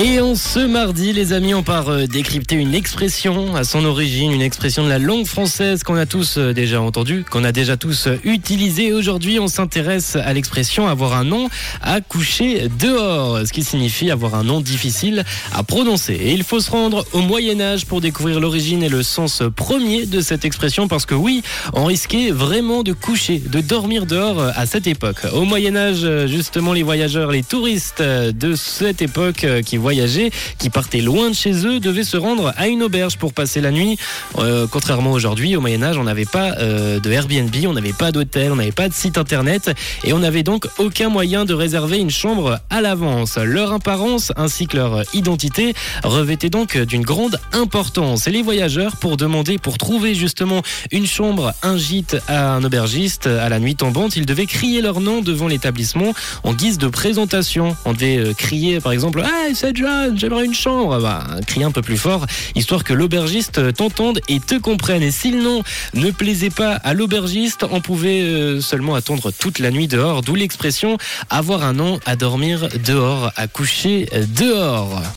Et en ce mardi, les amis, on part euh, décrypter une expression à son origine, une expression de la langue française qu'on a tous euh, déjà entendue, qu'on a déjà tous euh, utilisée. Aujourd'hui, on s'intéresse à l'expression avoir un nom à coucher dehors, ce qui signifie avoir un nom difficile à prononcer. Et il faut se rendre au Moyen Âge pour découvrir l'origine et le sens premier de cette expression, parce que oui, on risquait vraiment de coucher, de dormir dehors à cette époque. Au Moyen Âge, justement, les voyageurs, les touristes de cette époque qui voient voyager, qui partaient loin de chez eux, devaient se rendre à une auberge pour passer la nuit. Euh, contrairement aujourd'hui, au Moyen Âge, on n'avait pas euh, de Airbnb, on n'avait pas d'hôtel, on n'avait pas de site internet et on n'avait donc aucun moyen de réserver une chambre à l'avance. Leur apparence ainsi que leur identité revêtaient donc d'une grande importance. Et les voyageurs, pour demander, pour trouver justement une chambre, un gîte à un aubergiste à la nuit tombante, ils devaient crier leur nom devant l'établissement en guise de présentation. On devait euh, crier par exemple Ah, j'aimerais une chambre. Bah, crie un peu plus fort, histoire que l'aubergiste t'entende et te comprenne. Et si le nom ne plaisait pas à l'aubergiste, on pouvait euh, seulement attendre toute la nuit dehors, d'où l'expression avoir un nom à dormir dehors, à coucher dehors.